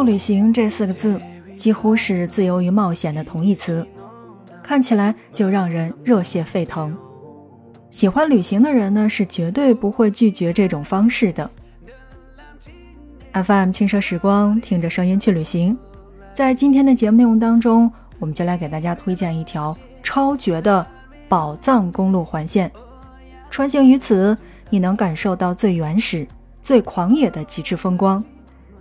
路旅行这四个字几乎是自由与冒险的同义词，看起来就让人热血沸腾。喜欢旅行的人呢，是绝对不会拒绝这种方式的。FM 轻奢时光，听着声音去旅行。在今天的节目内容当中，我们就来给大家推荐一条超绝的宝藏公路环线。穿行于此，你能感受到最原始、最狂野的极致风光，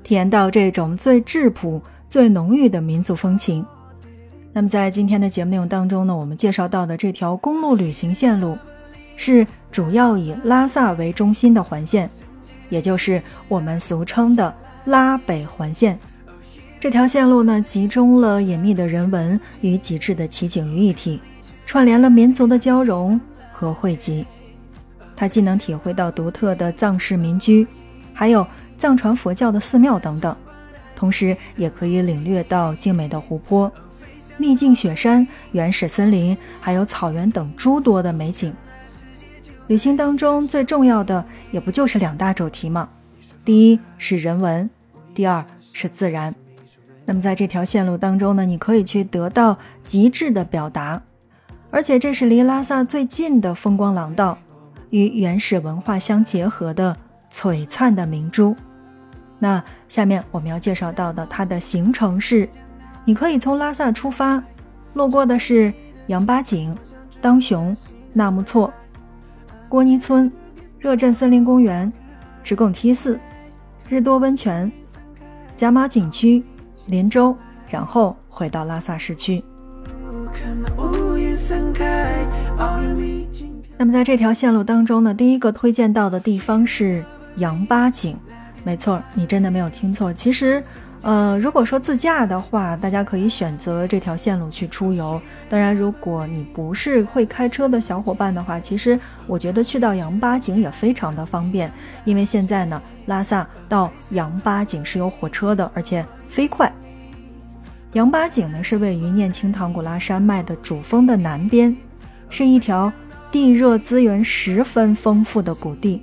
体验到这种最质朴、最浓郁的民族风情。那么，在今天的节目内容当中呢，我们介绍到的这条公路旅行线路。是主要以拉萨为中心的环线，也就是我们俗称的拉北环线。这条线路呢，集中了隐秘的人文与极致的奇景于一体，串联了民族的交融和汇集。它既能体会到独特的藏式民居，还有藏传佛教的寺庙等等，同时也可以领略到精美的湖泊、秘境雪山、原始森林，还有草原等诸多的美景。旅行当中最重要的也不就是两大主题吗？第一是人文，第二是自然。那么在这条线路当中呢，你可以去得到极致的表达，而且这是离拉萨最近的风光廊道，与原始文化相结合的璀璨的明珠。那下面我们要介绍到的它的行程是：你可以从拉萨出发，路过的是羊八井、当雄、纳木错。郭尼村、热镇森林公园、直贡梯寺、日多温泉、加玛景区、林州，然后回到拉萨市区。那么在这条线路当中呢，第一个推荐到的地方是羊八井。没错，你真的没有听错，其实。呃，如果说自驾的话，大家可以选择这条线路去出游。当然，如果你不是会开车的小伙伴的话，其实我觉得去到羊八井也非常的方便，因为现在呢，拉萨到羊八井是有火车的，而且飞快。羊八井呢是位于念青唐古拉山脉的主峰的南边，是一条地热资源十分丰富的谷地。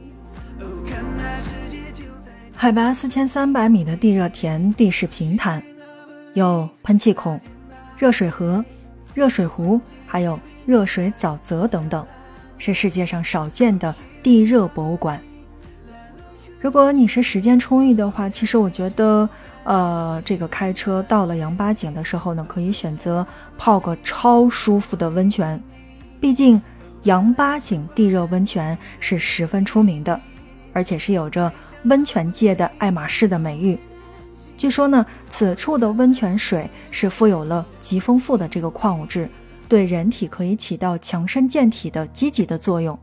海拔四千三百米的地热田，地势平坦，有喷气孔、热水河、热水壶，还有热水沼泽等等，是世界上少见的地热博物馆。如果你是时间充裕的话，其实我觉得，呃，这个开车到了羊八井的时候呢，可以选择泡个超舒服的温泉，毕竟羊八井地热温泉是十分出名的。而且是有着温泉界的爱马仕的美誉。据说呢，此处的温泉水是富有了极丰富的这个矿物质，对人体可以起到强身健体的积极的作用。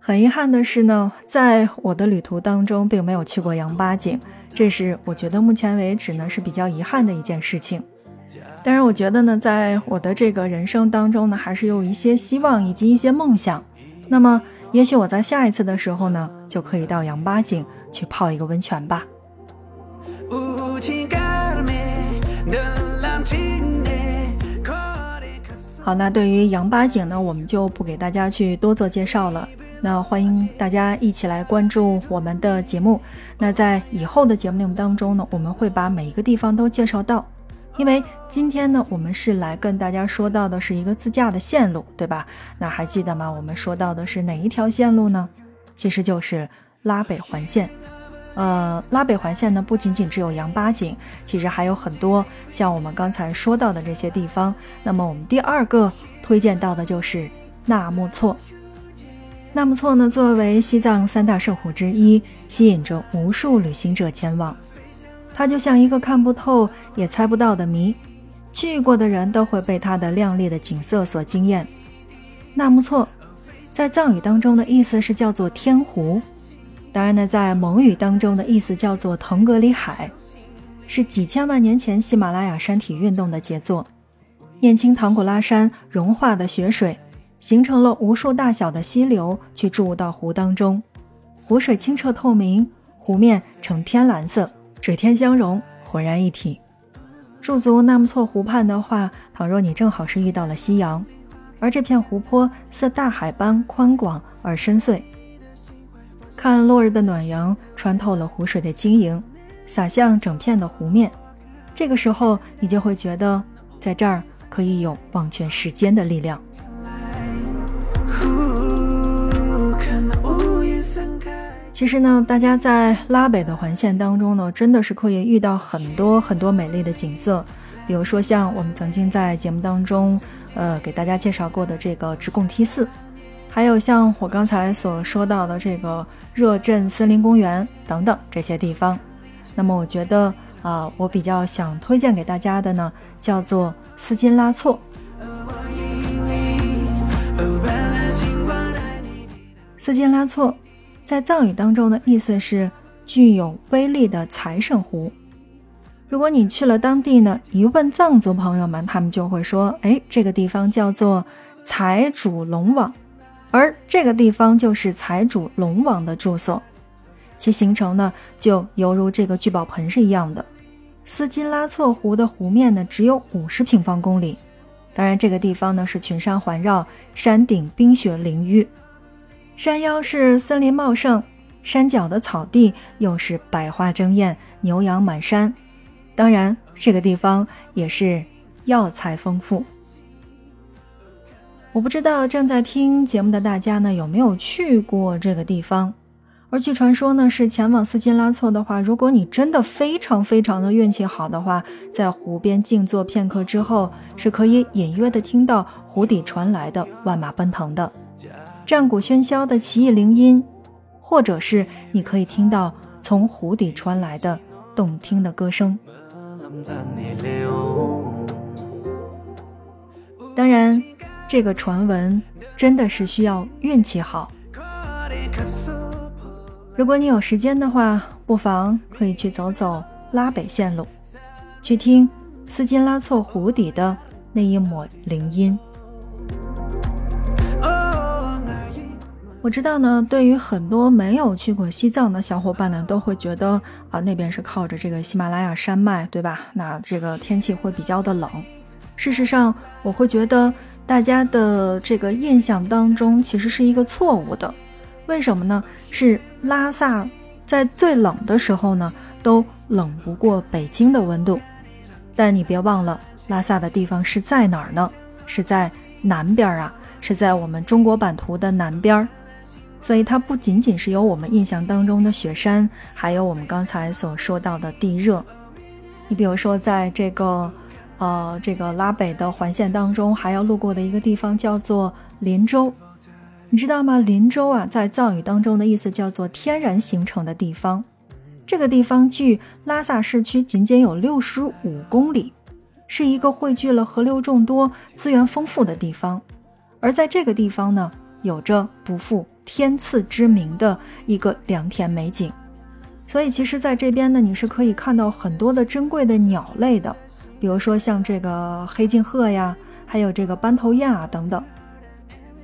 很遗憾的是呢，在我的旅途当中，并没有去过羊八井，这是我觉得目前为止呢是比较遗憾的一件事情。但是，我觉得呢，在我的这个人生当中呢，还是有一些希望以及一些梦想。那么。也许我在下一次的时候呢，就可以到羊八井去泡一个温泉吧。好，那对于羊八井呢，我们就不给大家去多做介绍了。那欢迎大家一起来关注我们的节目。那在以后的节目内容当中呢，我们会把每一个地方都介绍到。因为今天呢，我们是来跟大家说到的是一个自驾的线路，对吧？那还记得吗？我们说到的是哪一条线路呢？其实就是拉北环线。呃，拉北环线呢，不仅仅只有羊八井，其实还有很多像我们刚才说到的这些地方。那么我们第二个推荐到的就是纳木错。纳木错呢，作为西藏三大圣湖之一，吸引着无数旅行者前往。它就像一个看不透也猜不到的谜，去过的人都会被它的亮丽的景色所惊艳。纳木错，在藏语当中的意思是叫做天湖，当然呢，在蒙语当中的意思叫做腾格里海，是几千万年前喜马拉雅山体运动的杰作。念青唐古拉山融化的雪水，形成了无数大小的溪流，去注入到湖当中，湖水清澈透明，湖面呈天蓝色。水天相融，浑然一体。驻足纳木错湖畔的话，倘若你正好是遇到了夕阳，而这片湖泊似大海般宽广而深邃，看落日的暖阳穿透了湖水的晶莹，洒向整片的湖面。这个时候，你就会觉得在这儿可以有忘却时间的力量。其实呢，大家在拉北的环线当中呢，真的是可以遇到很多很多美丽的景色，比如说像我们曾经在节目当中，呃，给大家介绍过的这个直贡梯寺，还有像我刚才所说到的这个热镇森林公园等等这些地方。那么，我觉得啊，我比较想推荐给大家的呢，叫做斯金拉措。斯金拉措。在藏语当中的意思是具有威力的财神湖。如果你去了当地呢，一问藏族朋友们，他们就会说：“哎，这个地方叫做财主龙王，而这个地方就是财主龙王的住所。其形成呢，就犹如这个聚宝盆是一样的。斯金拉措湖的湖面呢，只有五十平方公里。当然，这个地方呢是群山环绕，山顶冰雪凌玉。”山腰是森林茂盛，山脚的草地又是百花争艳，牛羊满山。当然，这个地方也是药材丰富。我不知道正在听节目的大家呢有没有去过这个地方。而据传说呢，是前往斯金拉措的话，如果你真的非常非常的运气好的话，在湖边静坐片刻之后，是可以隐约的听到湖底传来的万马奔腾的。战鼓喧嚣的奇异铃音，或者是你可以听到从湖底传来的动听的歌声。当然，这个传闻真的是需要运气好。如果你有时间的话，不妨可以去走走拉北线路，去听斯金拉措湖底的那一抹铃音。我知道呢，对于很多没有去过西藏的小伙伴呢，都会觉得啊，那边是靠着这个喜马拉雅山脉，对吧？那这个天气会比较的冷。事实上，我会觉得大家的这个印象当中其实是一个错误的。为什么呢？是拉萨在最冷的时候呢，都冷不过北京的温度。但你别忘了，拉萨的地方是在哪儿呢？是在南边啊，是在我们中国版图的南边儿。所以它不仅仅是有我们印象当中的雪山，还有我们刚才所说到的地热。你比如说，在这个，呃，这个拉北的环线当中，还要路过的一个地方叫做林州，你知道吗？林州啊，在藏语当中的意思叫做天然形成的地方。这个地方距拉萨市区仅仅有六十五公里，是一个汇聚了河流众多、资源丰富的地方。而在这个地方呢，有着不负。天赐之名的一个良田美景，所以其实在这边呢，你是可以看到很多的珍贵的鸟类的，比如说像这个黑颈鹤呀，还有这个斑头雁啊等等。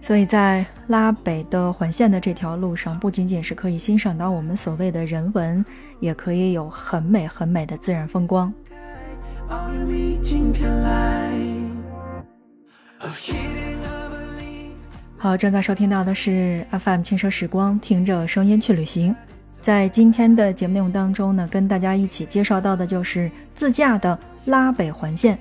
所以在拉北的环线的这条路上，不仅仅是可以欣赏到我们所谓的人文，也可以有很美很美的自然风光。好，正在收听到的是 FM 轻奢时光，听着声音去旅行。在今天的节目内容当中呢，跟大家一起介绍到的就是自驾的拉北环线。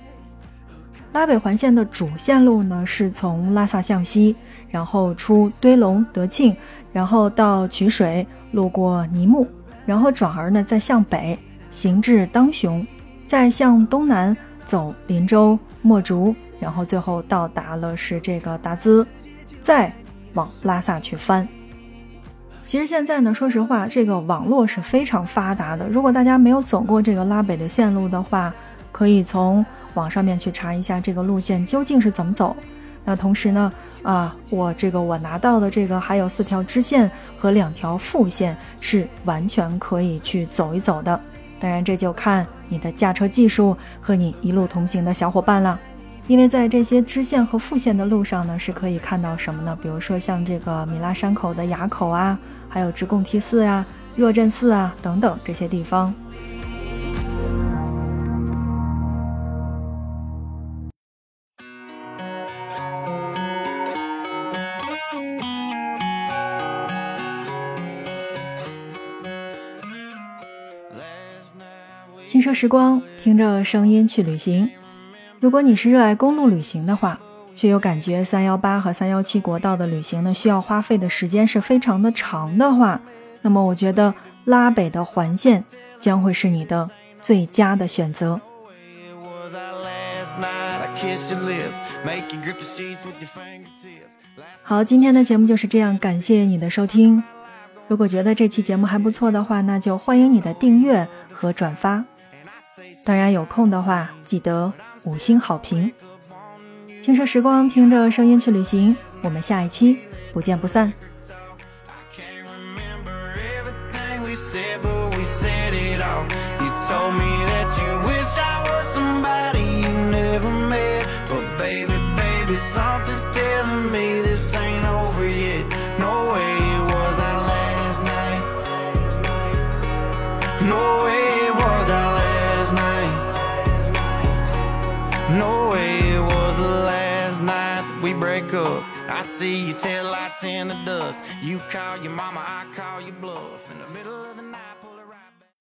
拉北环线的主线路呢，是从拉萨向西，然后出堆龙德庆，然后到曲水，路过尼木，然后转而呢再向北行至当雄，再向东南走林州、墨竹，然后最后到达了是这个达孜。再往拉萨去翻。其实现在呢，说实话，这个网络是非常发达的。如果大家没有走过这个拉北的线路的话，可以从网上面去查一下这个路线究竟是怎么走。那同时呢，啊，我这个我拿到的这个还有四条支线和两条副线是完全可以去走一走的。当然，这就看你的驾车技术和你一路同行的小伙伴了。因为在这些支线和副线的路上呢，是可以看到什么呢？比如说像这个米拉山口的垭口啊，还有直贡梯寺啊、若镇寺啊等等这些地方。轻奢时光，听着声音去旅行。如果你是热爱公路旅行的话，却又感觉三幺八和三幺七国道的旅行呢，需要花费的时间是非常的长的话，那么我觉得拉北的环线将会是你的最佳的选择。好，今天的节目就是这样，感谢你的收听。如果觉得这期节目还不错的话，那就欢迎你的订阅和转发。当然，有空的话记得五星好评。轻奢时光，听着声音去旅行。我们下一期不见不散。break I see your tail lights in the dust. You call your mama, I call your bluff. In the middle of the night.